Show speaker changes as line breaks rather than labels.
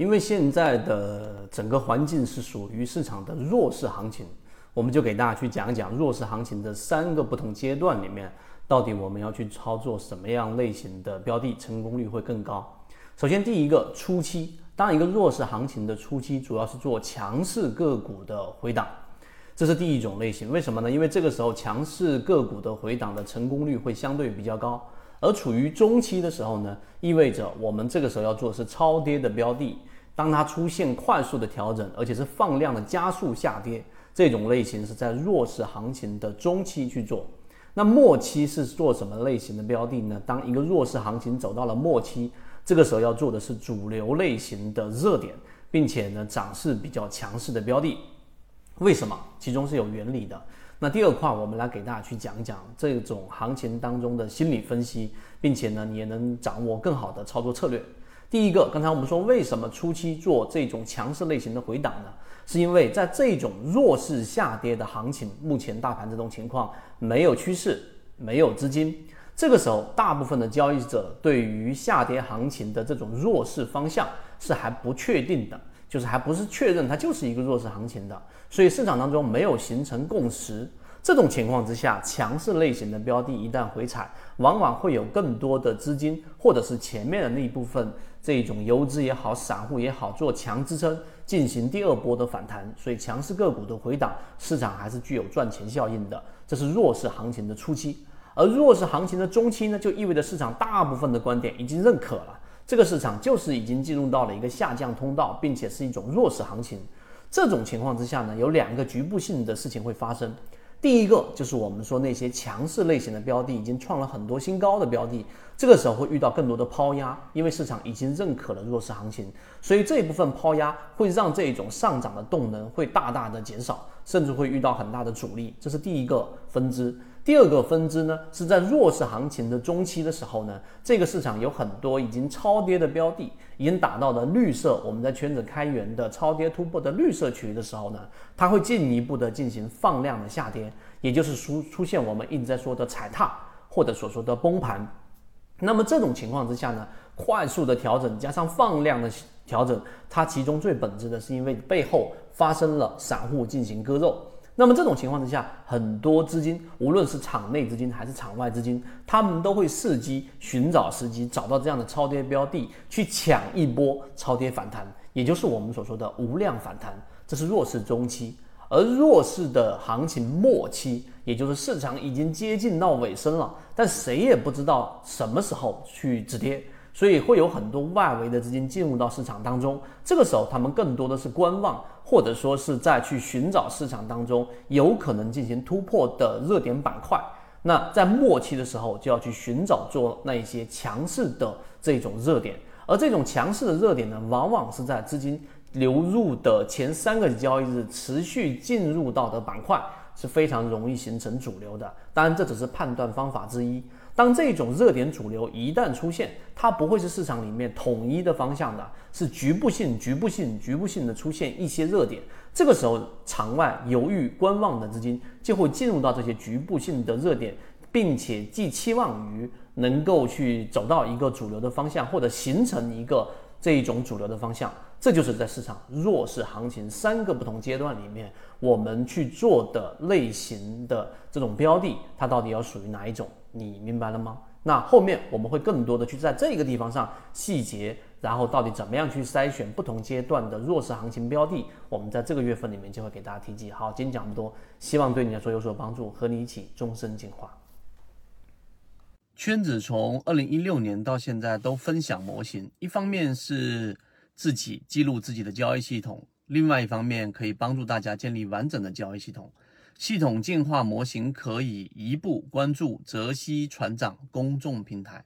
因为现在的整个环境是属于市场的弱势行情，我们就给大家去讲一讲弱势行情的三个不同阶段里面，到底我们要去操作什么样类型的标的，成功率会更高。首先，第一个初期，当一个弱势行情的初期，主要是做强势个股的回档，这是第一种类型。为什么呢？因为这个时候强势个股的回档的成功率会相对比较高。而处于中期的时候呢，意味着我们这个时候要做的是超跌的标的。当它出现快速的调整，而且是放量的加速下跌，这种类型是在弱势行情的中期去做。那末期是做什么类型的标的呢？当一个弱势行情走到了末期，这个时候要做的是主流类型的热点，并且呢涨势比较强势的标的。为什么？其中是有原理的。那第二块，我们来给大家去讲讲这种行情当中的心理分析，并且呢，你也能掌握更好的操作策略。第一个，刚才我们说为什么初期做这种强势类型的回档呢？是因为在这种弱势下跌的行情，目前大盘这种情况没有趋势，没有资金，这个时候大部分的交易者对于下跌行情的这种弱势方向是还不确定的。就是还不是确认它就是一个弱势行情的，所以市场当中没有形成共识。这种情况之下，强势类型的标的一旦回踩，往往会有更多的资金，或者是前面的那一部分这种游资也好、散户也好，做强支撑进行第二波的反弹。所以强势个股的回档，市场还是具有赚钱效应的。这是弱势行情的初期，而弱势行情的中期呢，就意味着市场大部分的观点已经认可了。这个市场就是已经进入到了一个下降通道，并且是一种弱势行情。这种情况之下呢，有两个局部性的事情会发生。第一个就是我们说那些强势类型的标的已经创了很多新高的标的，这个时候会遇到更多的抛压，因为市场已经认可了弱势行情，所以这一部分抛压会让这种上涨的动能会大大的减少，甚至会遇到很大的阻力。这是第一个分支。第二个分支呢，是在弱势行情的中期的时候呢，这个市场有很多已经超跌的标的，已经打到了绿色，我们在圈子开源的超跌突破的绿色区域的时候呢，它会进一步的进行放量的下跌，也就是出出现我们一直在说的踩踏或者所说的崩盘。那么这种情况之下呢，快速的调整加上放量的调整，它其中最本质的是因为背后发生了散户进行割肉。那么这种情况之下，很多资金，无论是场内资金还是场外资金，他们都会伺机寻找时机，找到这样的超跌标的，去抢一波超跌反弹，也就是我们所说的无量反弹。这是弱势中期，而弱势的行情末期，也就是市场已经接近到尾声了，但谁也不知道什么时候去止跌。所以会有很多外围的资金进入到市场当中，这个时候他们更多的是观望，或者说是在去寻找市场当中有可能进行突破的热点板块。那在末期的时候就要去寻找做那一些强势的这种热点，而这种强势的热点呢，往往是在资金流入的前三个交易日持续进入到的板块是非常容易形成主流的。当然，这只是判断方法之一。当这种热点主流一旦出现，它不会是市场里面统一的方向的，是局部性、局部性、局部性的出现一些热点。这个时候，场外犹豫观望的资金就会进入到这些局部性的热点，并且寄期望于能够去走到一个主流的方向，或者形成一个这一种主流的方向。这就是在市场弱势行情三个不同阶段里面，我们去做的类型的这种标的，它到底要属于哪一种？你明白了吗？那后面我们会更多的去在这个地方上细节，然后到底怎么样去筛选不同阶段的弱势行情标的，我们在这个月份里面就会给大家提及。好，今天讲这么多，希望对你来说有所帮助，和你一起终身进化。圈子从二零一六年到现在都分享模型，一方面是。自己记录自己的交易系统，另外一方面可以帮助大家建立完整的交易系统。系统进化模型可以一步关注泽西船长公众平台。